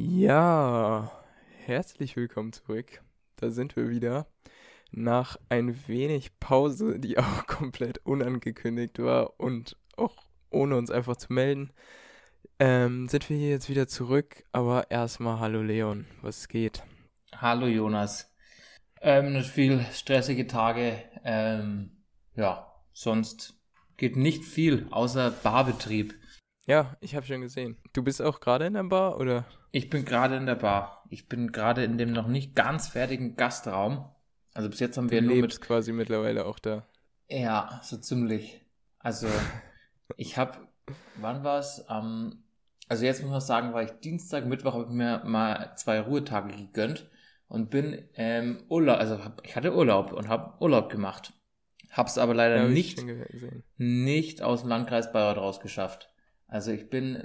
Ja, herzlich willkommen zurück. Da sind wir wieder. Nach ein wenig Pause, die auch komplett unangekündigt war und auch ohne uns einfach zu melden, ähm, sind wir hier jetzt wieder zurück. Aber erstmal Hallo Leon, was geht? Hallo Jonas. Ähm, nicht viel stressige Tage. Ähm, ja, sonst geht nicht viel außer Barbetrieb. Ja, ich habe schon gesehen. Du bist auch gerade in der Bar, oder? Ich bin gerade in der Bar. Ich bin gerade in dem noch nicht ganz fertigen Gastraum. Also bis jetzt haben wir du nur lebst mit. quasi mittlerweile auch da. Ja, so ziemlich. Also ich habe, wann war es? Ähm, also jetzt muss man sagen, war ich Dienstag, Mittwoch habe ich mir mal zwei Ruhetage gegönnt und bin ähm, Urlaub, also hab, ich hatte Urlaub und habe Urlaub gemacht. Hab's aber leider Ja, nicht, nicht aus dem Landkreis Bayreuth rausgeschafft. Also ich bin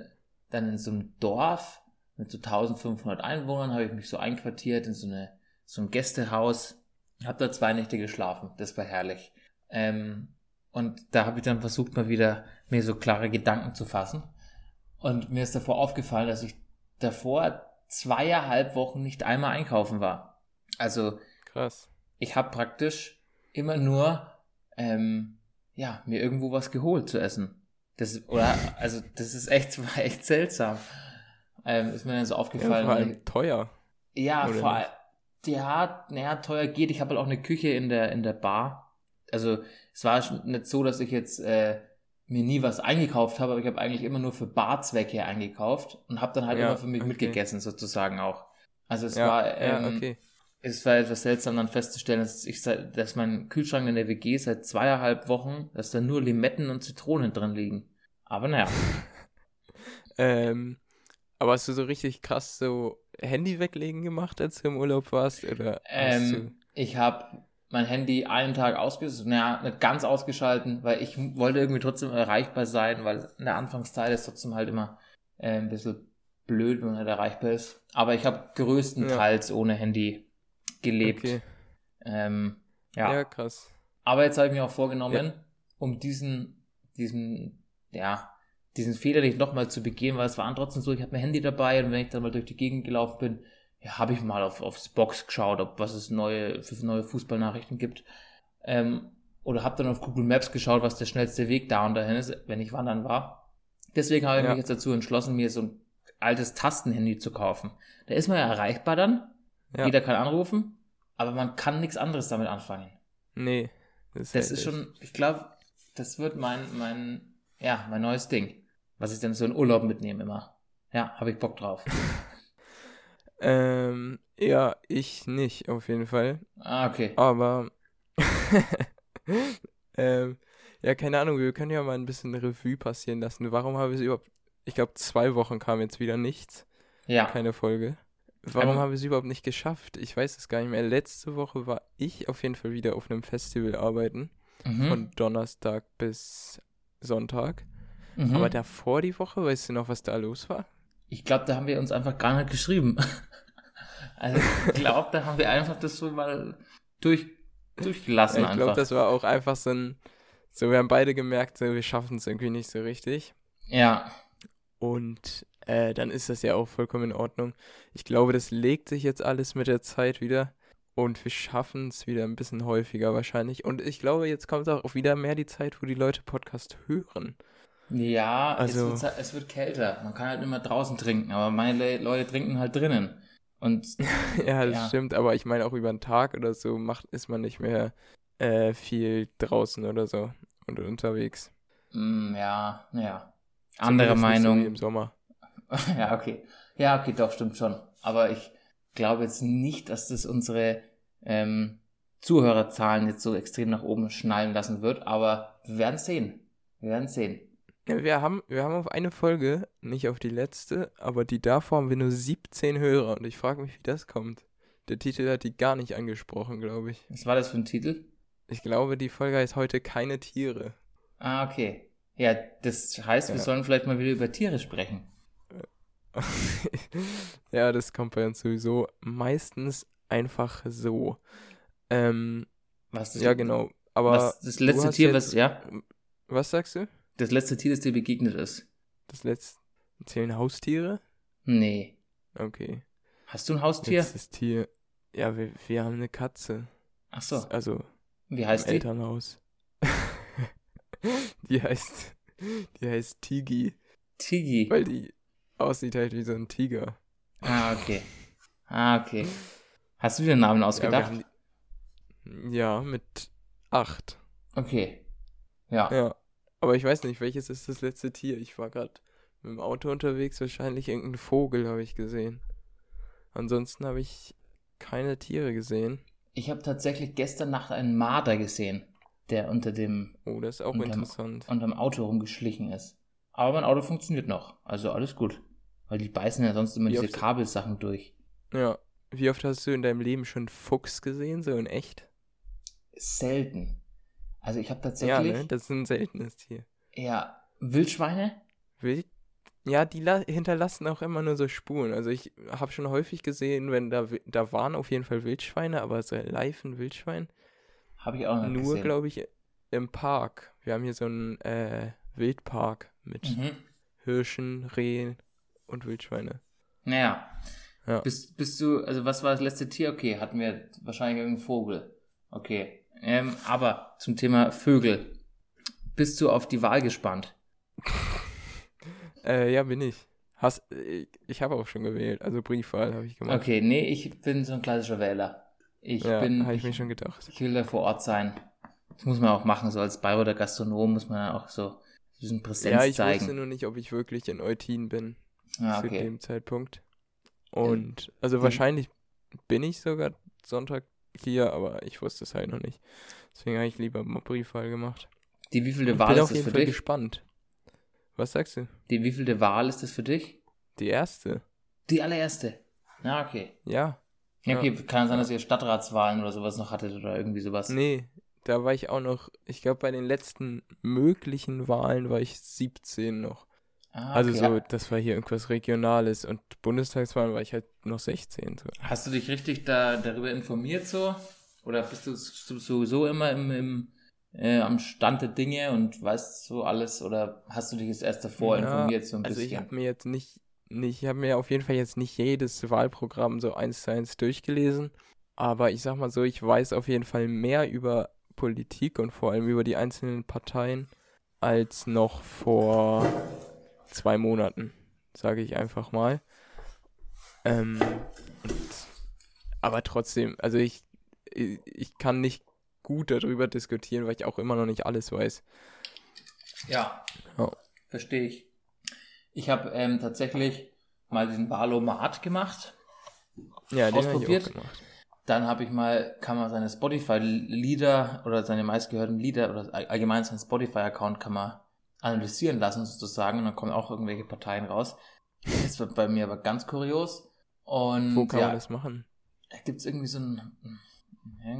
dann in so einem Dorf mit so 1500 Einwohnern, habe ich mich so einquartiert in so, eine, so ein Gästehaus, habe da zwei Nächte geschlafen, das war herrlich. Ähm, und da habe ich dann versucht, mal wieder mir so klare Gedanken zu fassen. Und mir ist davor aufgefallen, dass ich davor zweieinhalb Wochen nicht einmal einkaufen war. Also Krass. ich habe praktisch immer nur ähm, ja mir irgendwo was geholt zu essen. Das oder also das ist echt war echt seltsam. Ähm, ist mir dann so Ja, aufgefallen. vor allem teuer. Ja, Oder vor allem. Ja, naja, teuer geht. Ich habe halt auch eine Küche in der, in der Bar. Also, es war nicht so, dass ich jetzt äh, mir nie was eingekauft habe, aber ich habe eigentlich immer nur für Barzwecke eingekauft und habe dann halt Ja, immer für mich okay. mitgegessen, sozusagen auch. Also, es ja, war. Ähm, ja, okay. Es war etwas seltsam dann festzustellen, dass ich seit, dass mein Kühlschrank in der WG seit zweieinhalb Wochen, dass da nur Limetten und Zitronen drin liegen. Aber naja. Ähm, aber hast du so richtig krass so Handy weglegen gemacht, als du im Urlaub warst? Oder. Ähm, ich habe mein Handy einen Tag ausgeschaltet, naja, nicht ganz ausgeschalten, weil ich wollte irgendwie trotzdem erreichbar sein, weil in der Anfangszeit ist trotzdem halt immer äh, ein bisschen blöd, wenn man nicht erreichbar ist. Aber ich habe größtenteils ohne Handy gelebt. Okay. Ähm, ja. Ja. krass. Aber jetzt habe ich mir auch vorgenommen, um diesen, diesen, ja, diesen Fehler nicht nochmal zu begehen, weil es war trotzdem so, ich habe mein Handy dabei und wenn ich dann mal durch die Gegend gelaufen bin, ja, habe ich mal auf, aufs Box geschaut, ob was es neue, für neue Fußballnachrichten gibt. Ähm, oder habe dann auf Google Maps geschaut, was der schnellste Weg da und dahin ist, wenn ich wandern war. Deswegen habe ich Ja. mich jetzt dazu entschlossen, mir so ein altes Tastenhandy zu kaufen. Da ist man ja erreichbar dann, Ja. jeder kann anrufen, aber man kann nichts anderes damit anfangen. Nee. Das, Das ist schon, ich glaube, das wird mein, mein, ja, mein neues Ding, was ich dann so in Urlaub mitnehme immer. Ja, habe ich Bock drauf. Ähm, ja, ich nicht, auf jeden Fall. Ah, okay. Aber. ähm, ja, keine Ahnung, wir können ja mal ein bisschen Revue passieren lassen. Warum habe ich es überhaupt. Ich glaube, zwei Wochen kam jetzt wieder nichts. Ja, Keine Folge. Warum Ähm, habe ich es überhaupt nicht geschafft? Ich weiß es gar nicht mehr. Letzte Woche war ich auf jeden Fall wieder auf einem Festival arbeiten. mhm. Von Donnerstag bis Sonntag. mhm. Aber davor die Woche, weißt du noch, was da los war? ich glaube, da haben wir uns einfach gar nicht geschrieben. also, ich glaube, da haben wir einfach das so mal durch, durchgelassen Ja, ich glaube, das war auch einfach so ein. So, wir haben beide gemerkt, so, wir schaffen es irgendwie nicht so richtig. ja, Und äh, dann ist das ja auch vollkommen in Ordnung. Ich glaube, das legt sich jetzt alles mit der Zeit wieder. Und wir schaffen es wieder ein bisschen häufiger wahrscheinlich. Und ich glaube, jetzt kommt auch wieder mehr die Zeit, wo die Leute Podcast hören. ja, Also- es, wird, es wird kälter. Man kann halt immer draußen trinken, aber meine Le Leute trinken halt drinnen. Und ja, das Ja. stimmt. Aber ich meine, auch über den Tag oder so macht, ist man nicht mehr äh, viel draußen oder so und unterwegs. mm, ja, naja. Zumindest Andere nicht so Meinung. Im Sommer. Ja, okay. Ja, okay, doch, stimmt schon. Aber ich glaube jetzt nicht, dass das unsere ähm, Zuhörerzahlen jetzt so extrem nach oben schnallen lassen wird, aber wir werden sehen. Wir werden sehen. Wir haben, wir haben auf eine Folge, nicht auf die letzte, aber die davor haben wir nur 17 Hörer und ich frage mich, wie das kommt. Der Titel hat die gar nicht angesprochen, glaube ich. Was war das für ein Titel? Ich glaube, die Folge heißt heute keine Tiere. Ah, okay. Ja, das heißt, wir Ja. sollen vielleicht mal wieder über Tiere sprechen. ja, das kommt bei uns sowieso meistens einfach so. Ähm, Was ja, genau. Aber was das letzte Tier, jetzt- was, ja, was sagst du? das letzte Tier, das dir begegnet ist. Das letzte zählen Haustiere? Nee. Okay. Hast du ein Haustier? Jetzt ist hier. Ja, wir, wir haben eine Katze. Ach so. Also Wie heißt die? Elternhaus. die heißt. Die heißt Tigi, Tigi. weil die aussieht halt wie so ein Tiger. Ah, okay. Ah, okay. Hast du dir den Namen Ja, ausgedacht? die, ja, mit acht. okay. Ja. Ja. Aber ich weiß nicht, welches ist das letzte Tier? Ich war gerade mit dem Auto unterwegs, wahrscheinlich irgendein Vogel habe ich gesehen. Ansonsten habe ich keine Tiere gesehen. Ich habe tatsächlich gestern Nacht einen Marder gesehen, der unter dem, Oh, das ist auch Unterm- interessant. unterm Auto rumgeschlichen ist. Aber mein Auto funktioniert noch. Also alles gut. Weil die beißen ja sonst immer Wie diese Kabelsachen durch. Ja. Wie oft hast du in deinem Leben schon Fuchs gesehen, so in echt? Selten. Also ich habe Ja, tatsächlich. ne? Das ist ein seltenes Tier. ja, Wildschweine? Wild? Ja, die la- hinterlassen auch immer nur so Spuren. Also ich habe schon häufig gesehen, wenn da, da waren auf jeden Fall Wildschweine, aber so live ein Wildschwein. Habe ich auch noch Nur, glaube ich, im Park. Wir haben hier so einen äh, Wildpark mit Mhm. Hirschen, Rehen und Wildschweine. Naja. Ja. Bist, bist du, also was war das letzte Tier? Okay, hatten wir wahrscheinlich irgendeinen Vogel. Okay. Ähm, aber zum Thema Vögel. Bist du auf die Wahl gespannt? Äh, ja, bin ich. Hast, ich ich habe auch schon gewählt, also Briefwahl habe ich gemacht. Okay, nee, ich bin so ein klassischer Wähler. Ich ja, bin, habe ich ich, mir schon gedacht. ich will da vor Ort sein. Das muss man auch machen, so als Bayreuther Gastronom muss man auch so ein bisschen Präsenz Ja, ich zeigen. wusste nur nicht, ob ich wirklich in Eutin bin ah, zu okay. dem Zeitpunkt. Und also den- wahrscheinlich bin ich sogar Sonntag hier, aber ich wusste es halt noch nicht. Deswegen habe ich lieber mal Briefwahl gemacht. Die wievielte Ich Wahl bin ist auf das jeden für Fall dich? gespannt. Was sagst du? Die wievielte Wahl ist das für dich? Die erste? Die allererste. Ja, okay. Ja. Ja, Ja. okay, kann sein, dass ihr Stadtratswahlen oder sowas noch hattet oder irgendwie sowas. Nee, da war ich auch noch, ich glaube bei den letzten möglichen Wahlen war ich 17 noch. Ah, Also okay. so, das war hier irgendwas Regionales und Bundestagswahlen war ich halt noch 16. So. Hast du dich richtig da, darüber informiert so? Oder bist du so- sowieso immer im, im, äh, am Stand der Dinge und weißt so alles? Oder hast du dich jetzt erst davor Ja, informiert so ein Also ich bisschen? habe mir jetzt nicht, nicht ich habe mir auf jeden Fall jetzt nicht jedes Wahlprogramm so eins zu eins durchgelesen, aber ich sag mal so, ich weiß auf jeden Fall mehr über Politik und vor allem über die einzelnen Parteien als noch vor zwei Monaten, sage ich einfach mal. Ähm, und, aber trotzdem, also ich, ich ich kann nicht gut darüber diskutieren, weil ich auch immer noch nicht alles weiß. Ja, Ja. verstehe ich. Ich habe ähm, tatsächlich mal diesen Wahlomat gemacht. Ja, den habe ich Ausprobiert? auch gemacht. Dann habe ich mal, kann man seine Spotify-Lieder oder seine meistgehörten Lieder oder all- allgemein seinen Spotify-Account kann man analysieren lassen sozusagen und dann kommen auch irgendwelche Parteien raus. Das wird bei mir aber ganz kurios. Und Wo kann ja, man das machen? da gibt es irgendwie so, ein,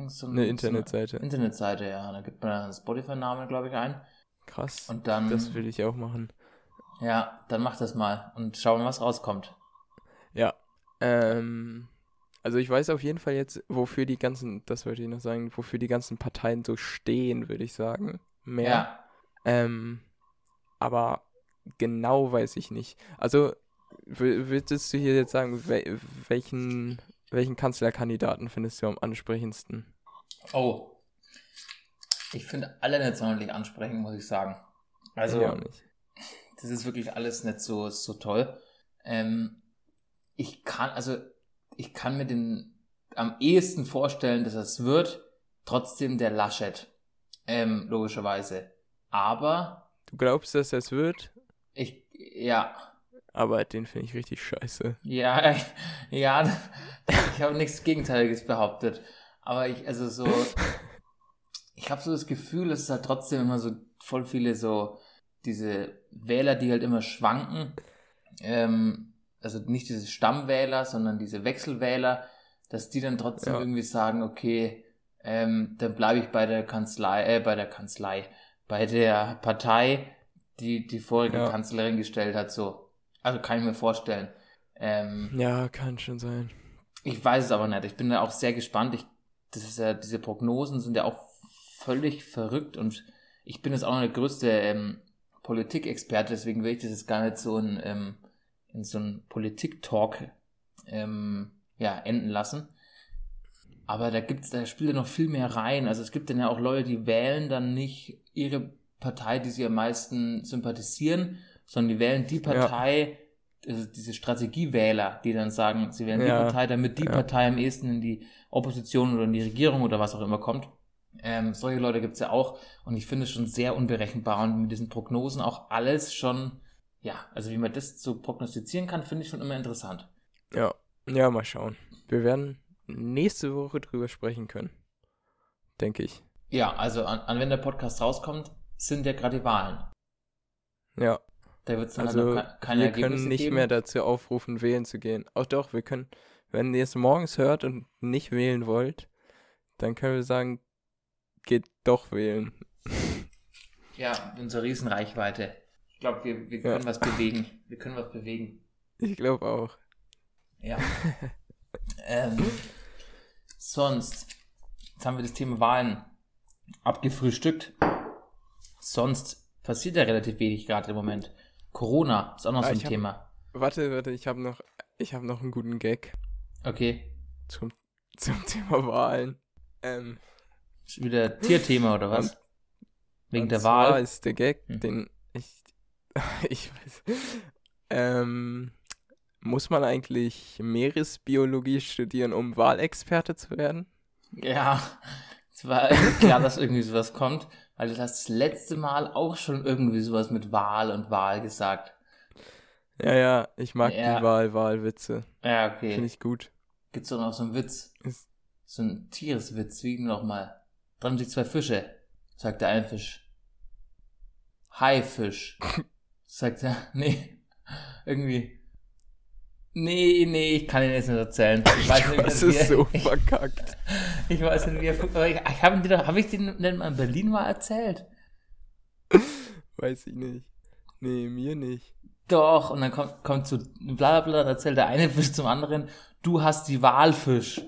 so ein, Eine so Internetseite. eine Internetseite, ja. Da gibt man einen Spotify-Namen, glaube ich, ein. Krass. Und dann, das will ich auch machen. ja, dann mach das mal und schau mal, was rauskommt. Ja. Ähm, also ich weiß auf jeden Fall jetzt, wofür die ganzen, das wollte ich noch sagen, wofür die ganzen Parteien so stehen, würde ich sagen. Mehr. Ja, Ähm, aber genau weiß ich nicht. Also würdest du hier jetzt sagen, wel welchen, welchen Kanzlerkandidaten findest du am ansprechendsten? oh. Ich finde alle nicht sonderlich ansprechend, muss ich sagen. Also, ich auch nicht. Das ist wirklich alles nicht so, so toll. Ähm, ich kann, also, ich kann mir den am ehesten vorstellen, dass es wird, trotzdem der Laschet. Ähm, logischerweise. Aber, Du glaubst, dass das wird, ich, ja, aber den finde ich richtig scheiße. ja, ja, ich habe nichts Gegenteiliges behauptet. Aber ich, also so, ich habe so das Gefühl, es ist halt trotzdem immer so voll viele so diese Wähler, die halt immer schwanken. Ähm, also nicht diese Stammwähler, sondern diese Wechselwähler, dass die dann trotzdem Ja. irgendwie sagen, okay, ähm, dann bleibe ich bei der Kanzlei, äh, bei der Kanzlei, bei der Partei, die die vorige Ja. Kanzlerin gestellt hat, so. Also kann ich mir vorstellen. Ähm, Ja, kann schon sein. ich weiß es aber nicht. Ich bin da auch sehr gespannt. Ich, das ist ja, diese Prognosen sind ja auch völlig verrückt und ich bin jetzt auch noch der größte ähm, Politikexperte, deswegen will ich das jetzt gar nicht so in, ähm, in so einen Politik-Talk ähm, ja, enden lassen. Aber da gibt's, da spielt ja noch viel mehr rein. Also es gibt dann ja auch Leute, die wählen dann nicht ihre Partei, die sie am meisten sympathisieren, sondern die wählen die Partei, also diese Strategiewähler, die dann sagen, sie wählen die Ja. Partei, damit die Ja. Partei am ehesten in die Opposition oder in die Regierung oder was auch immer kommt. Ähm, solche Leute gibt's ja auch und ich finde es schon sehr unberechenbar und mit diesen Prognosen auch alles schon, ja, also wie man das so prognostizieren kann, finde ich schon immer interessant. Ja, ja, mal schauen. Wir werden nächste Woche drüber sprechen können. Denke ich. Ja, also an, an wenn der Podcast rauskommt, sind ja gerade die Wahlen. Ja, Da wird es dann also halt keine wir Ergebnisse können nicht geben. mehr dazu aufrufen, wählen zu gehen. Auch doch, wir können, wenn ihr es morgens hört und nicht wählen wollt, dann können wir sagen, geht doch wählen. Ja, unsere Riesenreichweite. Ich glaube, wir, wir Ja. können was bewegen. Wir können was bewegen. Ich glaube auch. Ja. ähm, sonst, jetzt haben wir das Thema Wahlen abgefrühstückt. Sonst passiert ja relativ wenig gerade im Moment. Corona ist auch noch Ah, so ein hab- Thema. Warte, warte, ich habe noch, ich habe noch einen guten Gag Okay. zum, zum Thema Wahlen. Ähm, Ist wieder Tierthema oder was? Wegen und der Wahl. ist der Gag, Hm. den ich, ich weiß, ähm, muss man eigentlich Meeresbiologie studieren, um Wahlexperte zu werden? Ja, es war klar, dass irgendwie sowas kommt, weil du hast das letzte Mal auch schon irgendwie sowas mit Wahl und Wahl gesagt. Ja, ja, ich mag Ja. die Wahl, Wahlwitze. Ja, Finde okay. ich gut. Gibt's doch noch so einen Witz. Ist- So ein Tiereswitz, wie nochmal. Dran sich zwei Fische, sagt der ein Fisch. Haifisch, sagt er. Nee, irgendwie. Nee, nee, ich kann ihn jetzt nicht erzählen. Ich weiß nicht, Das wie ist so verkackt. Ich weiß nicht, wie er ich, ich habe habe ich den denn mal in Berlin mal erzählt? Weiß ich nicht. Nee, mir nicht. Doch, und dann kommt, kommt zu bla bla bla, erzählt der eine Fisch zum anderen, du hast die Walfisch.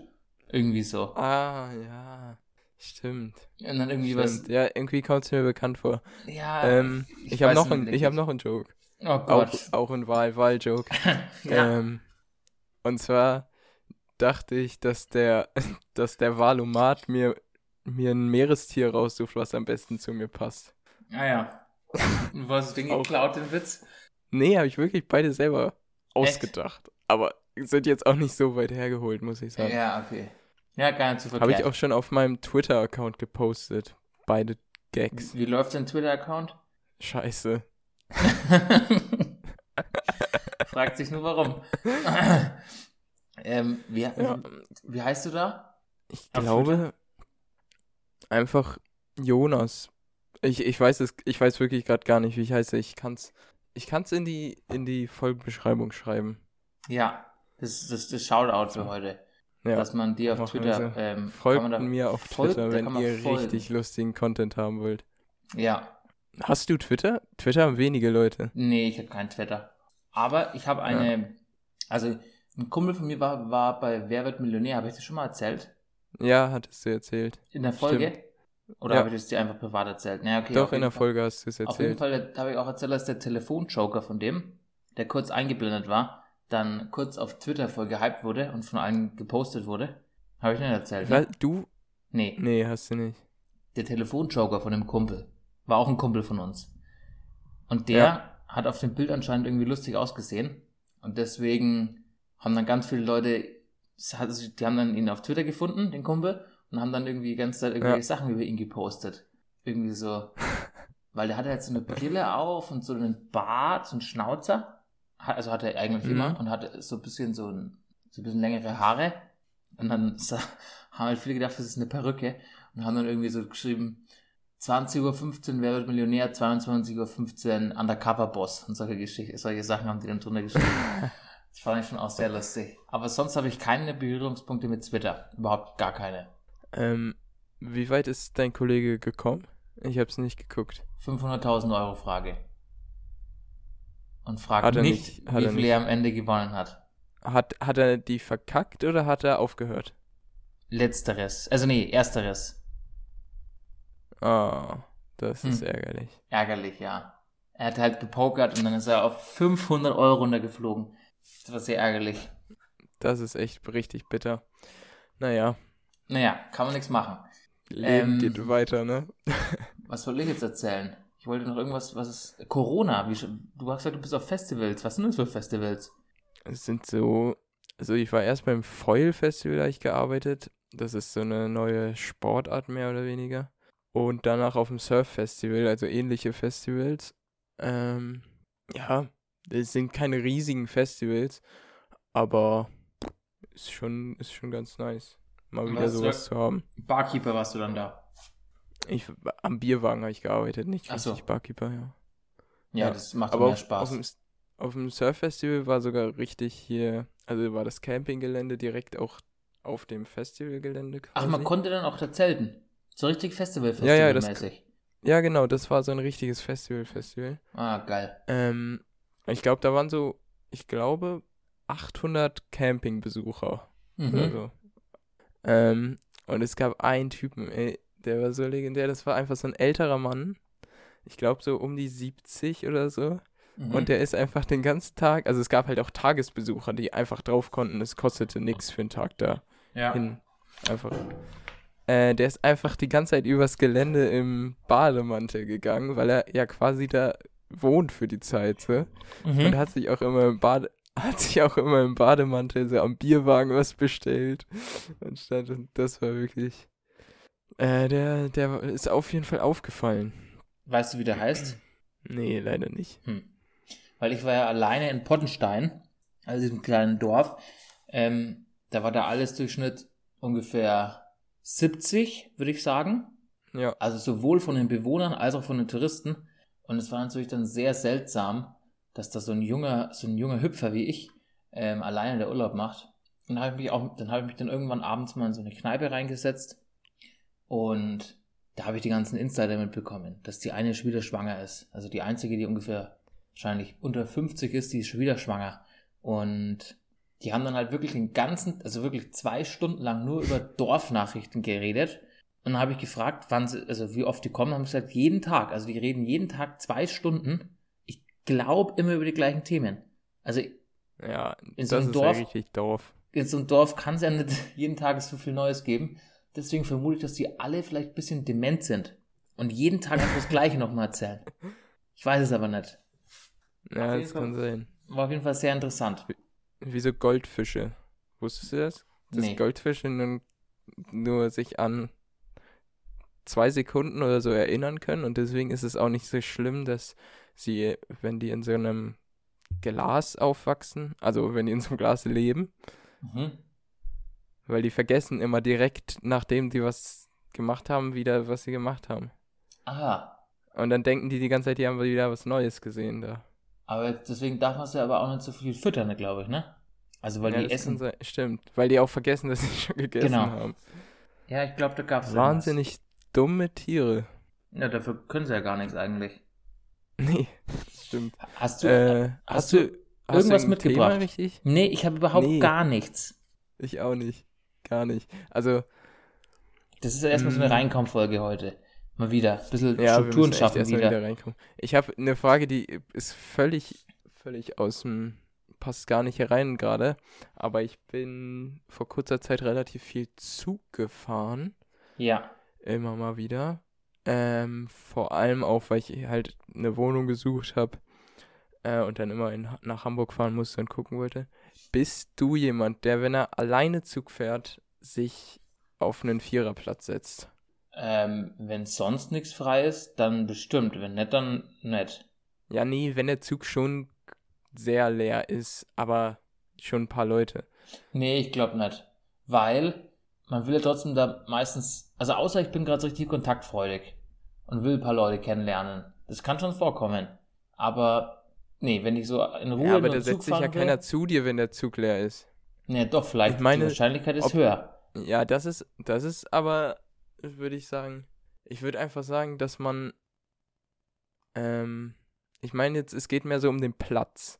Irgendwie so. Ah, ja. Stimmt. Und dann irgendwie Stimmt. Ja, irgendwie kommt es mir bekannt vor. was. Ja, ähm, ich ich habe noch, nicht, einen- ich hab noch einen Joke. Oh Auch, Gott. auch ein Wahl, Wahl-Joke. ja. Ähm, und zwar dachte ich, dass der, dass der Wahlomat mir, mir ein Meerestier raussucht, was am besten zu mir passt. ah ja. Hast das Ding Auch- geklaut, den Witz? Nee, habe ich wirklich beide selber ausgedacht. Aber sind jetzt auch nicht so weit hergeholt, muss ich sagen. Ja, okay. Ja, gar nicht zu Habe ich auch schon auf meinem Twitter-Account gepostet. Beide Gags. Wie läuft dein Twitter-Account? Scheiße. Fragt sich nur warum. ähm, wie, Ja, wie heißt du da? ich Auf glaube einfach Jonas. Ich, ich weiß es, ich weiß wirklich gerade gar nicht, wie ich heiße. Ich kann's, ich kann's in die, in die Folgenbeschreibung schreiben. Ja, das ist das, das Shoutout für heute. Ja. Dass man dir auf Twitter ähm, Folgt mir auf folgt- Twitter, wenn ihr folgen. richtig lustigen Content haben wollt. Ja, Hast du Twitter? Twitter haben wenige Leute. nee, ich habe kein Twitter. Aber ich habe eine, also ein Kumpel von mir war, war bei Wer wird Millionär, habe ich das schon mal erzählt? Ja, hattest du erzählt. In der Folge? Oder Ja. habe ich das dir einfach privat erzählt? Naja, okay. Doch, in der Fall. Folge hast du es Auf jeden erzählt. Fall habe ich auch erzählt, dass der Telefonjoker von dem, der kurz eingeblendet war, dann kurz auf Twitter voll gehypt wurde und von allen gepostet wurde. Habe ich nicht erzählt. Wa- Ne? Du? Nee, Nee, hast du nicht. der Telefonjoker von dem Kumpel war auch ein Kumpel von uns. Und der Ja. hat auf dem Bild anscheinend irgendwie lustig ausgesehen. Und deswegen haben dann ganz viele Leute, die haben dann ihn auf Twitter gefunden, den Kumpel, und haben dann irgendwie die ganze Zeit irgendwelche Ja. Sachen über ihn gepostet. Irgendwie so. Weil der hatte jetzt so eine Brille auf und so einen Bart, so einen Schnauzer. Also hatte er eigentlich Mhm. immer und hatte so ein bisschen so ein, so ein bisschen längere Haare. Und dann haben halt viele gedacht, das ist eine Perücke. Und haben dann irgendwie so geschrieben, 20.15 Uhr, wer wird Millionär, 22.15 Uhr Undercover-Boss und solche Geschichten, solche Sachen haben die dann drunter geschrieben. das fand ich schon auch sehr lustig. Aber sonst habe ich keine Berührungspunkte mit Twitter. Überhaupt gar keine. Ähm, wie weit ist dein Kollege gekommen? Ich hab's nicht geguckt. 500.000 Euro Frage. Und fragt er nicht, nicht- wie er viel nicht. er am Ende gewonnen hat. Hat, hat er die verkackt oder hat er aufgehört? Letzteres. Also nee, ersteres. Ah, das ist Hm. ärgerlich. Ärgerlich, ja. Er hat halt gepokert und dann ist er auf 500 Euro runtergeflogen. Das war sehr ärgerlich. Das ist echt richtig bitter. Naja, Naja, kann man nichts machen. Leben Ähm, geht weiter, ne? Was wollte ich jetzt erzählen? Ich wollte noch irgendwas, was ist. Corona. Wie, du hast gesagt, du bist auf Festivals. Was sind das für Festivals? Es sind so, also ich war erst beim Foil Festival, da ich gearbeitet. Das ist so eine neue Sportart mehr oder weniger. Und danach auf dem Surf Festival, also ähnliche Festivals. Ähm, ja, das sind keine riesigen Festivals, aber ist schon, ist schon ganz nice, mal wieder sowas zu haben. Barkeeper warst du dann da. Ich, am Bierwagen habe ich gearbeitet, nicht Ach so. richtig Barkeeper, ja. Ja, Ja, das macht Aber mehr auf, Spaß. auf, dem, auf dem Surf-Festival war sogar richtig hier, also war das Campinggelände direkt auch auf dem Festivalgelände quasi. Ach, man konnte dann auch da zelten. So richtig festival Ja, ja, das- mäßig Ja, genau, das war so ein richtiges Festival-Festival. Ah, geil. Ähm, ich glaube, da waren so, ich glaube, 800 Campingbesucher oder Mhm. so. Ähm, und es gab einen Typen, ey, der war so legendär, das war einfach so ein älterer Mann. Ich glaube, so um die 70 oder so. Mhm. Und der ist einfach den ganzen Tag, also es gab halt auch Tagesbesucher, die einfach drauf konnten. Es kostete nichts für einen Tag da ja. hin. Einfach. Äh, der ist einfach die ganze Zeit übers Gelände im Bademantel gegangen, weil er ja quasi da wohnt für die Zeit, so. Mhm. Und hat sich auch immer im Bade, hat sich auch immer im Bademantel so am Bierwagen was bestellt. Und stand, das war wirklich. Äh, der, der ist auf jeden Fall aufgefallen. Weißt du, wie der heißt? Nee, leider nicht. Hm. Weil ich war ja alleine in Pottenstein, also diesem kleinen Dorf. Ähm, da war der Allesdurchschnitt ungefähr 70, würde ich sagen. Ja. Also sowohl von den Bewohnern als auch von den Touristen. Und es war natürlich dann sehr seltsam, dass da so ein junger, so ein junger Hüpfer wie ich ähm, alleine der Urlaub macht. Und dann habe ich mich auch, dann habe ich mich dann irgendwann abends mal in so eine Kneipe reingesetzt und da habe ich die ganzen Insider mitbekommen, dass die eine schon wieder schwanger ist. Also die einzige, die ungefähr wahrscheinlich unter 50 ist, die ist schon wieder schwanger. Und die haben dann halt wirklich den ganzen, also wirklich zwei Stunden lang nur über Dorfnachrichten geredet. Und dann habe ich gefragt, wann sie, also wie oft die kommen, haben sie gesagt, jeden Tag. Also die reden jeden Tag zwei Stunden. Ich glaube immer über die gleichen Themen. Also Ja, In das so einem ist Dorf- richtig doof. in so einem Dorf kann es ja nicht jeden Tag so viel Neues geben. Deswegen vermute ich, dass die alle vielleicht ein bisschen dement sind und jeden Tag einfach das Gleiche nochmal erzählen. Ich weiß es aber nicht. Ja, das Fall- kann sein. War auf jeden Fall sehr interessant. Wie so Goldfische. Wusstest du das? Dass Nee. Goldfische nun nur sich an zwei Sekunden oder so erinnern können und deswegen ist es auch nicht so schlimm, dass sie, wenn die in so einem Glas aufwachsen, also wenn die in so einem Glas leben, Mhm. weil die vergessen immer direkt, nachdem die was gemacht haben, wieder, was sie gemacht haben. Aha. Und dann denken die die ganze Zeit, die haben wieder was Neues gesehen da. Aber deswegen darf man sie aber auch nicht so viel füttern, glaube ich, ne? Also weil ja, die essen. Stimmt, weil die auch vergessen, dass sie schon gegessen Genau. haben. Ja, ich glaube, da gab es Wahnsinnig dumme Tiere. Ja, dafür können sie ja gar nichts eigentlich. Nee, stimmt. Hast du. Äh, hast hast du du hast irgendwas du mitgebracht? Thema richtig? nee, ich habe überhaupt Nee. gar nichts. Ich auch nicht. Gar nicht. Also, Das ist ja erstmal so eine Mm. Reinkommfolge heute. Mal wieder. Ein bisschen ja, Strukturen schaffen wieder. wieder reinkommen. Ich habe eine Frage, die ist völlig, völlig aus dem, passt gar nicht hier rein gerade. Aber ich bin vor kurzer Zeit relativ viel Zug gefahren. Ja. Immer mal wieder. Ähm, vor allem auch, weil ich halt eine Wohnung gesucht habe äh, und dann immer in, nach Hamburg fahren musste und gucken wollte. Bist du jemand, der, wenn er alleine Zug fährt, sich auf einen Viererplatz setzt? Ähm, wenn sonst nichts frei ist, dann bestimmt. Wenn nicht, dann nicht. Ja, nee, wenn der Zug schon sehr leer ist, aber schon ein paar Leute. Nee, ich glaube nicht. Weil man will ja trotzdem da meistens, also außer ich bin gerade so richtig kontaktfreudig und will ein paar Leute kennenlernen. Das kann schon vorkommen. Aber nee, wenn ich so in Ruhe ja, aber da setzt sich ja fahren will, keiner zu dir, wenn der Zug leer ist. Nee, doch, vielleicht. Ich meine, die Wahrscheinlichkeit ist ob- höher. Ja, das ist, das ist aber, würde ich sagen, ich würde einfach sagen, dass man, ähm, ich meine jetzt, es geht mehr so um den Platz.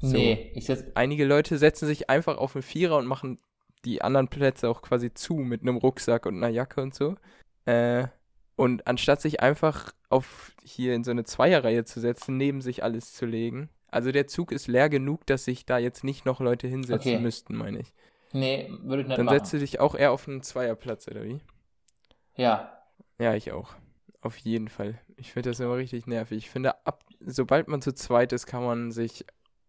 So. Nee, ich setz, Einige Leute setzen sich einfach auf einen Vierer und machen die anderen Plätze auch quasi zu mit einem Rucksack und einer Jacke und so. Äh, und anstatt sich einfach auf hier in so eine Zweierreihe zu setzen, neben sich alles zu legen, Also der Zug ist leer genug, dass sich da jetzt nicht noch Leute hinsetzen Okay. müssten, meine ich. Nee, würde ich nicht Dann machen. setzt du dich auch eher auf einen Zweierplatz, oder wie? ja, Ja, ich auch. Auf jeden Fall. Ich finde das immer richtig nervig. Ich finde, ab, sobald man zu zweit ist, kann man sich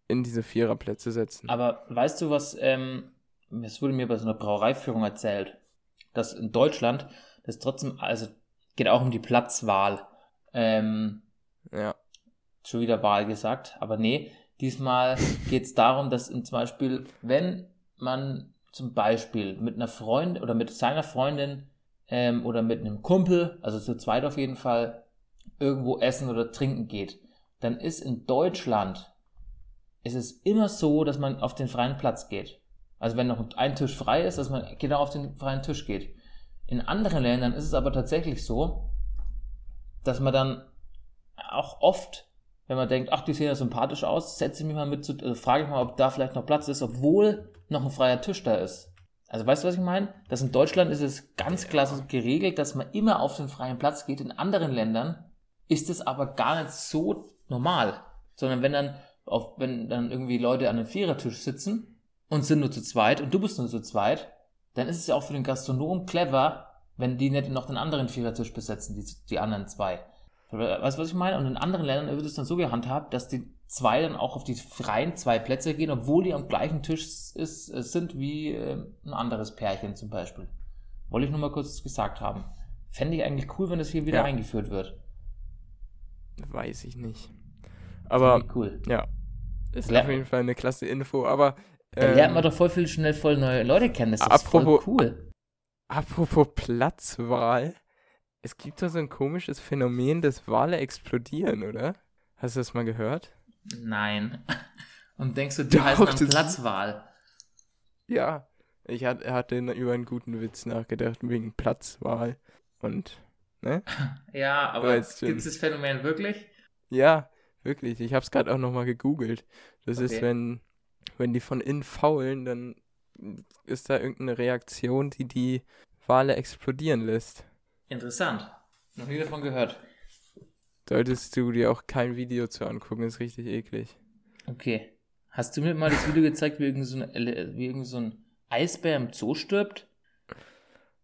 in diese Viererplätze setzen. aber weißt du, was, ähm, es wurde mir bei so einer Brauereiführung erzählt, dass in Deutschland das trotzdem, also geht auch um die Platzwahl. Ähm, Ja. schon wieder Wahl gesagt, aber nee, diesmal geht es darum, dass zum Beispiel, wenn man zum Beispiel mit einer Freundin oder mit seiner Freundin ähm, oder mit einem Kumpel, also zu zweit auf jeden Fall, irgendwo essen oder trinken geht, dann ist in Deutschland ist es immer so, dass man auf den freien Platz geht. Also wenn noch ein Tisch frei ist, dass man genau auf den freien Tisch geht. In anderen Ländern ist es aber tatsächlich so, dass man dann auch oft, wenn man denkt, ach, die sehen ja sympathisch aus, setze ich mich mal mit zu, äh, frage ich mal, ob da vielleicht noch Platz ist, obwohl noch ein freier Tisch da ist. Also weißt du, was ich meine? Dass in Deutschland ist es ganz klar so geregelt, dass man immer auf den freien Platz geht. In anderen Ländern ist es aber gar nicht so normal. Sondern wenn dann, auf, wenn dann irgendwie Leute an einem Vierertisch sitzen und sind nur zu zweit und du bist nur zu zweit, dann ist es ja auch für den Gastronom clever, wenn die nicht noch den anderen Vierertisch besetzen, die, die anderen zwei. Weißt du, was ich meine? Und in anderen Ländern wird es dann so gehandhabt, dass die zwei dann auch auf die freien zwei Plätze gehen, obwohl die am gleichen Tisch ist, sind wie äh, ein anderes Pärchen zum Beispiel. Wollte ich nur mal kurz gesagt haben. Fände ich eigentlich cool, wenn das hier wieder Ja. eingeführt wird. Weiß ich nicht. Aber cool. ja, ist Lernt auf jeden Fall eine klasse Info. Aber Da ähm, lernt man doch voll viel schnell voll neue Leute kennen. Das ist Apropos- voll cool. apropos Platzwahl, es gibt doch so ein komisches Phänomen, dass Wale explodieren, oder? Hast du das mal gehört? Nein. Und denkst du, die Doch, heißen dann Platzwahl? Ja. Ich hat, hatte über einen guten Witz nachgedacht, wegen Platzwahl. Und, ne? Ja, aber gibt es das Phänomen wirklich? Ja, wirklich. Ich habe es gerade auch nochmal gegoogelt. Das ist, Okay. wenn, wenn die von innen faulen, dann ist da irgendeine Reaktion, die die Wale explodieren lässt. Interessant. Noch nie davon gehört. Solltest du dir auch kein Video zu angucken, ist richtig eklig. Okay. Hast du mir mal das Video gezeigt, wie irgend so wie irgend so ein Eisbär im Zoo stirbt?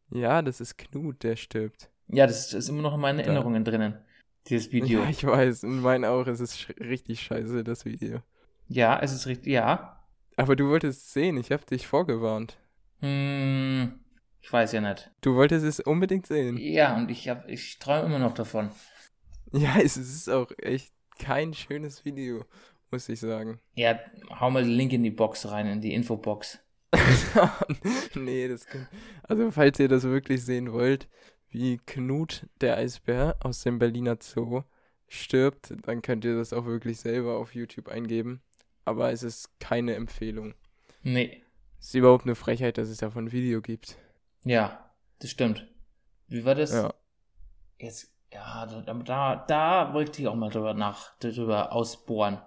Ja, das ist Knut, der stirbt. Ja, das ist immer noch in meinen. Erinnerungen drinnen. Dieses Video. Ja, ich weiß. In meinen auch ist es sch richtig scheiße, das Video. Ja, es ist richtig. Ja. Aber du wolltest es sehen, ich habe dich vorgewarnt. Hm, ich weiß ja nicht. Du wolltest es unbedingt sehen. Ja, und ich, hab- ich träume immer noch davon. Ja, es ist auch echt kein schönes Video, muss ich sagen. Ja, hau mal den Link in die Box rein, in die Infobox. nee, das kann. Also, falls ihr das wirklich sehen wollt, wie Knut, der Eisbär aus dem Berliner Zoo, stirbt, dann könnt ihr das auch wirklich selber auf YouTube eingeben. Aber es ist keine Empfehlung. Nee. Es ist überhaupt eine Frechheit, dass es davon ein Video gibt. Ja, das stimmt. Wie war das? Ja. Jetzt, ja, da, da, da wollte ich auch mal drüber nach, drüber ausbohren.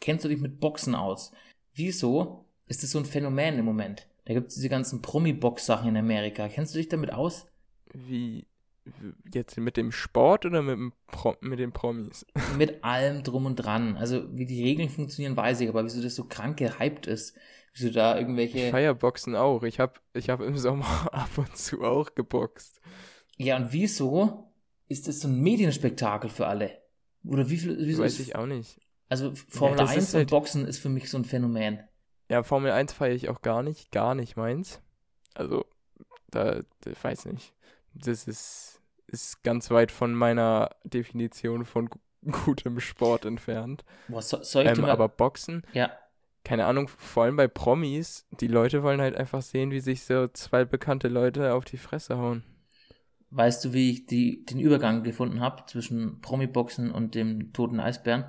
Kennst du dich mit Boxen aus? Wieso ist das so ein Phänomen im Moment? Da gibt es diese ganzen Promi-Box-Sachen in Amerika. Kennst du dich damit aus? Wie. Jetzt mit dem Sport oder mit, dem Pro mit den Promis? Mit allem drum und dran. Also, wie die Regeln funktionieren, weiß ich, aber wieso das so krank gehypt ist. Wieso da Ich irgendwelche. feier Boxen auch. Ich hab, ich hab im Sommer ab und zu auch geboxt. Ja, und wieso ist das so ein Medienspektakel für alle? Oder wie viel, wieso Weiß ist, ich auch nicht. Also Formel das 1 ist und halt- Boxen ist für mich so ein Phänomen. Ja, Formel 1 feiere ich auch gar nicht, gar nicht meins. Also, da, da ich weiß nicht. Das ist, ist ganz weit von meiner Definition von gu gutem Sport entfernt. Boah, so, soll ich Ähm, mal, aber Boxen, ja, keine Ahnung, vor allem bei Promis, die Leute wollen halt einfach sehen, wie sich so zwei bekannte Leute auf die Fresse hauen. weißt du, wie ich die, den Übergang gefunden habe zwischen Promi-Boxen und dem toten Eisbären?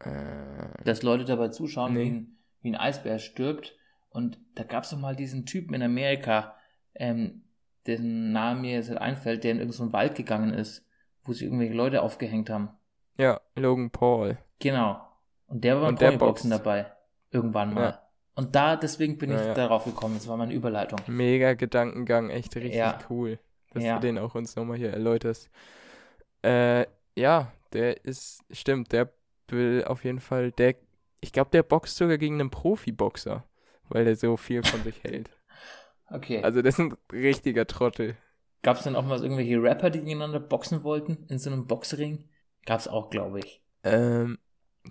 Äh, Dass Leute dabei zuschauen, Nee. wie, ein, wie ein Eisbär stirbt. Und da gab es doch mal diesen Typen in Amerika, ähm, dessen Name mir jetzt einfällt, der in irgendeinen so Wald gegangen ist, wo sich irgendwelche Leute aufgehängt haben. ja, Logan Paul. Genau. Und der war beim boxt. dabei. Irgendwann mal. Ja. Und da, deswegen bin ich Ja, ja. darauf gekommen. Das war meine Überleitung. Mega Gedankengang, echt richtig Ja. cool, dass Ja. du den auch uns nochmal hier erläuterst. Äh, ja, der ist, stimmt, der will auf jeden Fall, der ich glaube, der boxt sogar gegen einen Profiboxer, weil der so viel von sich hält. Okay. Also das ist ein richtiger Trottel. Gab es denn auch mal irgendwelche Rapper, die gegeneinander boxen wollten in so einem Boxring? Gab es auch, glaube ich. Ähm,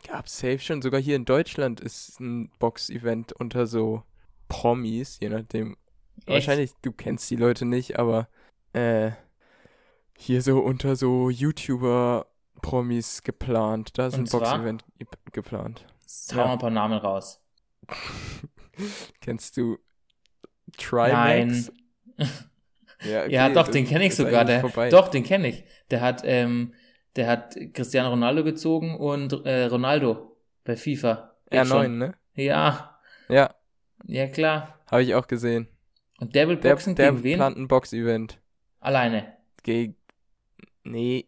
gab's safe schon. Sogar hier in Deutschland ist ein Box-Event unter so Promis, je nachdem. Echt? Wahrscheinlich, du kennst die Leute nicht, aber äh, hier so unter so YouTuber-Promis geplant. Da ist Und ein? Box-Event ge geplant. Hauen wir ein paar Namen raus. Kennst du Trimax? Ja, Ja, okay, doch, das den kenne ich sogar. Der, vorbei. doch, den kenne ich. Der hat, ähm, der hat Cristiano Ronaldo gezogen und äh, Ronaldo bei FIFA. Jetzt R9, schon. ne? Ja, Ja, ja klar. habe ich auch gesehen. Und der will Der, boxen der gegen wen? plant ein Box-Event. Alleine. Gegen. Nee,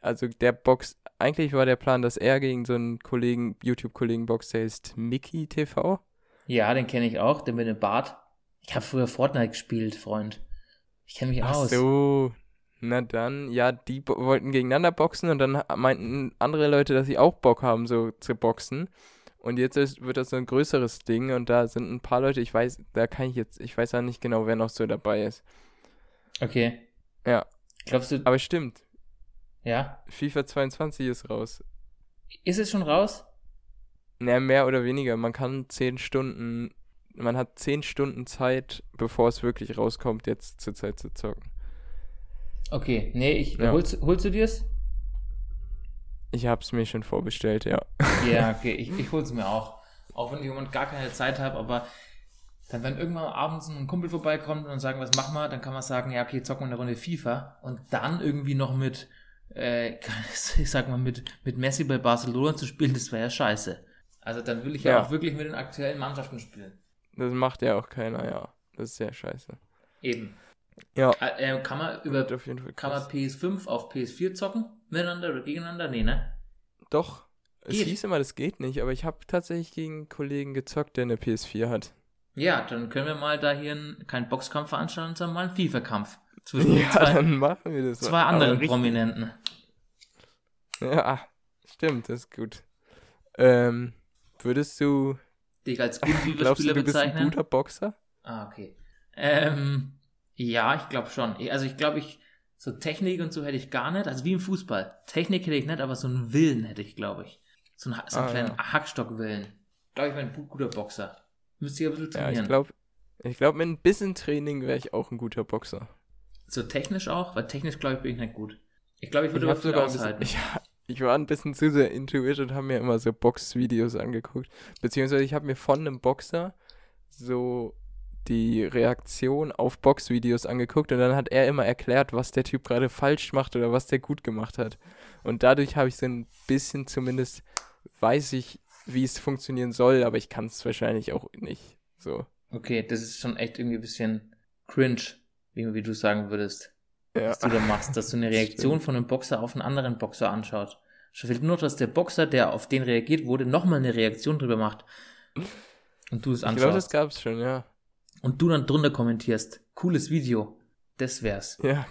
also der Box. Eigentlich war der Plan, dass er gegen so einen Kollegen, YouTube-Kollegen boxt, der ist Mickey TV. Ja, den kenne ich auch, der mit dem Bart. Ich habe früher Fortnite gespielt, Freund. Ich kenne mich Ach aus. so. Na dann, ja, die wollten gegeneinander boxen und dann meinten andere Leute, dass sie auch Bock haben, so zu boxen. Und jetzt ist, wird das so ein größeres Ding und da sind ein paar Leute, ich weiß, da kann ich jetzt, ich weiß ja nicht genau, wer noch so dabei ist. Okay. Ja. Glaubst du, Aber stimmt, ja? FIFA 22 ist raus. Ist es schon raus? Na, mehr oder weniger. Man kann 10 Stunden, man hat 10 Stunden Zeit, bevor es wirklich rauskommt, jetzt zur Zeit zu zocken. Okay, nee, ich, Ja. holst, holst du dir's? Ich hab's mir schon vorbestellt, ja. Ja, okay, ich, ich hol's mir auch. Auch wenn ich im Moment gar keine Zeit habe, aber dann, wenn irgendwann abends ein Kumpel vorbeikommt und sagen, was machen wir, dann kann man sagen, ja, okay, zocken wir eine Runde FIFA und dann irgendwie noch mit, äh, ich sag mal, mit, mit Messi bei Barcelona zu spielen, das wäre ja scheiße. Also dann will ich ja, Ja. auch wirklich mit den aktuellen Mannschaften spielen. Das macht ja auch keiner, ja. Das ist sehr scheiße. Eben. Ja. Äh, äh, kann man über Wird auf jeden Fall kann man krass. PS5 auf PS4 zocken? Miteinander oder gegeneinander? Nee, ne? Doch. Es Geht. hieß immer, das geht nicht, aber ich habe tatsächlich gegen einen Kollegen gezockt, der eine PS4 hat. Ja, dann können wir mal da hier einen, keinen Boxkampf veranstalten, sondern mal einen FIFA-Kampf. Zwischen den Ja, zwei, dann machen wir das. zwei anderen richtig- Prominenten. Ja, stimmt, das ist gut. Ähm, würdest du, Die ich als guten glaubst du, du bist ein bezeichnen. guter Boxer? Ah, okay. Ähm, ja, ich glaube schon. Also ich glaube, ich so Technik und so hätte ich gar nicht. Also wie im Fußball. Technik hätte ich nicht, aber so einen Willen hätte ich, glaube ich. So einen, so einen Ah, kleinen ja. Hackstockwillen. Glaube ich, wäre ein gu- guter Boxer. Müsste ich ein bisschen Ja, trainieren. ich glaube, ich glaub, mit ein bisschen Training wäre ich auch ein guter Boxer. so technisch auch, weil technisch, glaube ich, bin ich nicht gut. Ich glaube, ich würde Ich, aber viel sogar ein bisschen, aushalten. ich, ich war ein bisschen zu sehr into it und habe mir immer so Box-Videos angeguckt. Beziehungsweise ich habe mir von einem Boxer so die Reaktion auf Box-Videos angeguckt und dann hat er immer erklärt, was der Typ gerade falsch macht oder was der gut gemacht hat. Und dadurch habe ich so ein bisschen zumindest, weiß ich, wie es funktionieren soll, aber ich kann es wahrscheinlich auch nicht. So. Okay, das ist schon echt irgendwie ein bisschen cringe, wie, wie du sagen würdest, Ja. was du da machst, dass du eine Reaktion von einem Boxer auf einen anderen Boxer anschaut. Schon fehlt nur, dass der Boxer, der auf den reagiert wurde, nochmal eine Reaktion drüber macht. Und du es Ich glaube, das anschaust. gab es schon, ja. Und du dann drunter kommentierst. Cooles Video. Das wär's. Ja,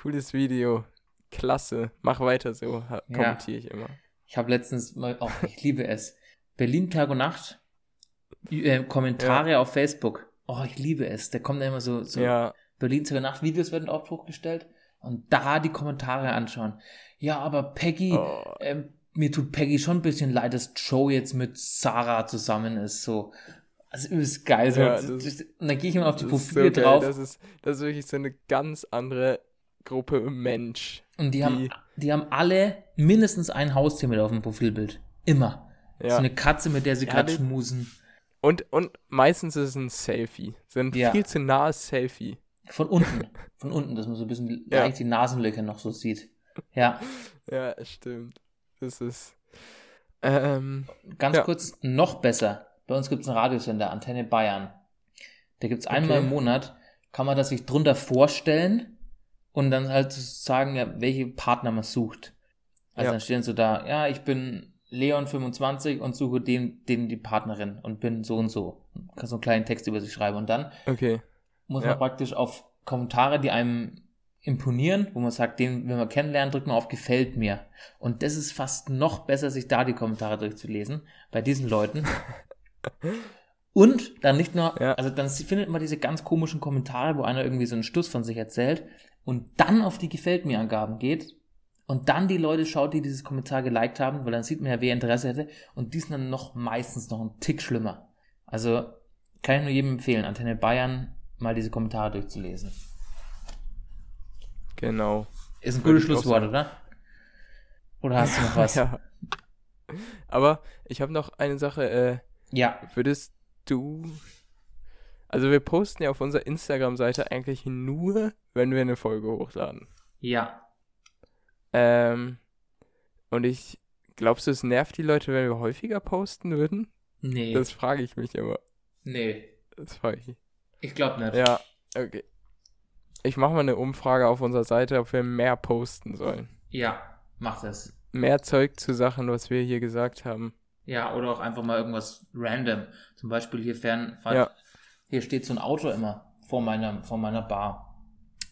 cooles Video. Klasse. Mach weiter so, Ja. kommentiere ich immer. Ich habe letztens mal, oh, ich liebe es. Berlin Tag und Nacht. Äh, Kommentare auf Facebook. Oh, ich liebe es. Da kommen da immer so, so Ja, Berlin und Nacht Videos werden auf Druck gestellt und da die Kommentare anschauen. Ja, aber Peggy, oh, ähm, mir tut Peggy schon ein bisschen leid, dass Joe jetzt mit Sarah zusammen ist. So, also übelst geil. So. Ja, und das- dann gehe ich immer auf die so Profile geil. drauf Das ist, das ist wirklich so eine ganz andere Gruppe Mensch. und die haben, die- die haben alle mindestens ein Haustier mit auf dem Profilbild. Immer. Ja. So eine Katze, mit der sie Ja, gerade die- schmusen. Und, und meistens ist es ein Selfie. So ein Ja. viel zu nahes Selfie. Von unten. Von unten, dass man so ein bisschen Ja. leicht die Nasenlöcher noch so sieht. Ja, Ja, stimmt. Das ist. Ähm, ganz Ja. kurz, noch besser. Bei uns gibt es einen Radiosender, Antenne Bayern. Da gibt es einmal Okay. im Monat, kann man das sich drunter vorstellen und dann halt sagen, ja, welche Partner man sucht. Also Ja. dann stehen so da, ja, ich bin Leon 25 und suche den, den die Partnerin und bin so und so. Kann so einen kleinen Text über sich schreiben und dann okay. Muss Ja. man praktisch auf Kommentare, die einem imponieren, wo man sagt, den, wenn man kennenlernt, drückt man auf Gefällt mir. Und das ist fast noch besser, sich da die Kommentare durchzulesen, bei diesen Leuten. Und dann nicht nur, Ja. also dann findet man diese ganz komischen Kommentare, wo einer irgendwie so einen Stuss von sich erzählt und dann auf die Gefällt mir Angaben geht und dann die Leute schaut, die dieses Kommentar geliked haben, weil dann sieht man ja, wer Interesse hätte und die sind dann noch meistens noch einen Tick schlimmer. Also kann ich nur jedem empfehlen, Antenne Bayern mal diese Kommentare durchzulesen. Genau. Ist ein Würde gutes Schlusswort, oder? Oder hast du noch was? Ja. Aber ich habe noch eine Sache. Äh, ja. würdest du. Also, wir posten ja auf unserer Instagram-Seite eigentlich nur, wenn wir eine Folge hochladen. Ja. Ähm. Und ich. Glaubst du, es nervt die Leute, wenn wir häufiger posten würden? Nee. Das frage ich mich immer. nee. Das frage ich. Ich glaube nicht. Ja, okay. Ich mache mal eine Umfrage auf unserer Seite, ob wir mehr posten sollen. Ja, mach das. Mehr Zeug zu Sachen, was wir hier gesagt haben. Ja, oder auch einfach mal irgendwas random. Zum Beispiel hier fern, Ja. hier steht so ein Auto immer vor meiner, vor meiner Bar.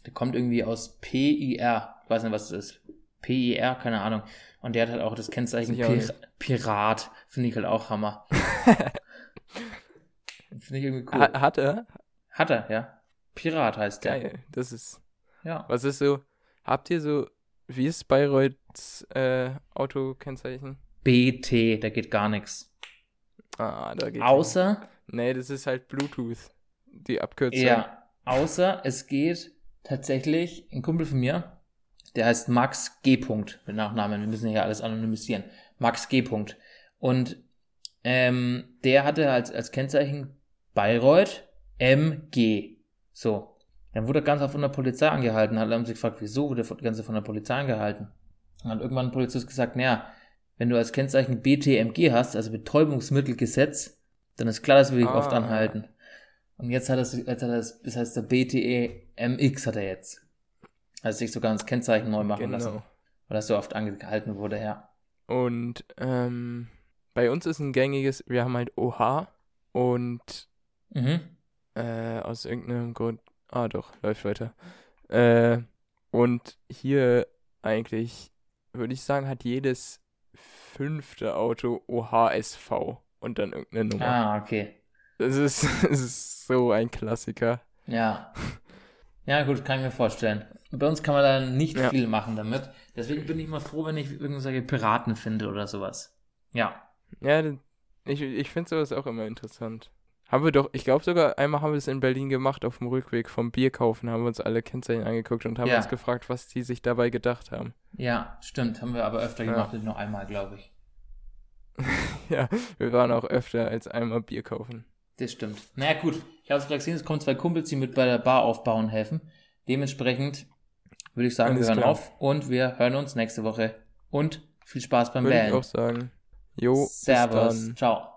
Der kommt irgendwie aus PIR. Ich weiß nicht, was das ist. PIR, keine Ahnung. Und der hat halt auch das Kennzeichen Pir. Pirat. Finde ich halt auch Hammer. Finde ich irgendwie cool. Ha hat er? Hat er, ja. Pirat heißt der. Geil. Das ist. Ja. Was ist so? Habt ihr so. Wie ist Bayreuthes äh, Autokennzeichen? BT, da geht gar nichts. Ah, da geht. Außer, Nee, das ist halt Bluetooth. Die Abkürzung. ja, außer es geht tatsächlich, ein Kumpel von mir, der heißt Max G. Punkt, mit Nachnamen, wir müssen hier alles anonymisieren. Max G. Punkt. Und ähm, der hatte als, als Kennzeichen Bayreuth MG. So. Dann wurde er ganz oft von der Polizei angehalten. Hat haben sie gefragt, wieso wurde der Ganze von der Polizei angehalten? Dann hat irgendwann ein Polizist gesagt, naja, wenn du als Kennzeichen BTMG hast, also Betäubungsmittelgesetz, dann ist klar, dass wir dich Ah. oft anhalten. Und jetzt hat er, jetzt hat er das, das heißt der BTEMX hat er jetzt. Also sich sogar das Kennzeichen neu machen lassen, Genau. weil das so oft angehalten wurde, ja. Und ähm, bei uns ist ein gängiges, wir haben halt OH und Mhm. Äh, aus irgendeinem Grund, ah doch, läuft weiter. Äh, und hier eigentlich, würde ich sagen, hat jedes fünfte Auto OHSV und dann irgendeine Nummer. Ah, okay. Das ist, das ist so ein Klassiker. Ja. Ja, gut, kann ich mir vorstellen. Bei uns kann man da nicht Ja. viel machen damit. Deswegen bin ich immer froh, wenn ich irgendwelche Piraten finde oder sowas. Ja. Ja, ich, ich finde sowas auch immer interessant. Haben wir doch, ich glaube sogar, einmal haben wir es in Berlin gemacht, auf dem Rückweg vom Bier kaufen, haben wir uns alle Kennzeichen angeguckt und haben Ja. uns gefragt, was die sich dabei gedacht haben. Ja, stimmt. Haben wir aber öfter Ja. gemacht, nur einmal, glaube ich. Ja, wir waren auch öfter als einmal Bier kaufen. Das stimmt. Naja, gut. Ich habe es gerade gesehen, es kommen zwei Kumpels, die mit bei der Bar aufbauen helfen. Dementsprechend würde ich sagen, Alles wir hören klar. auf und wir hören uns nächste Woche. Und viel Spaß beim Würde ich Wählen. auch sagen. Jo, Servus. Ciao.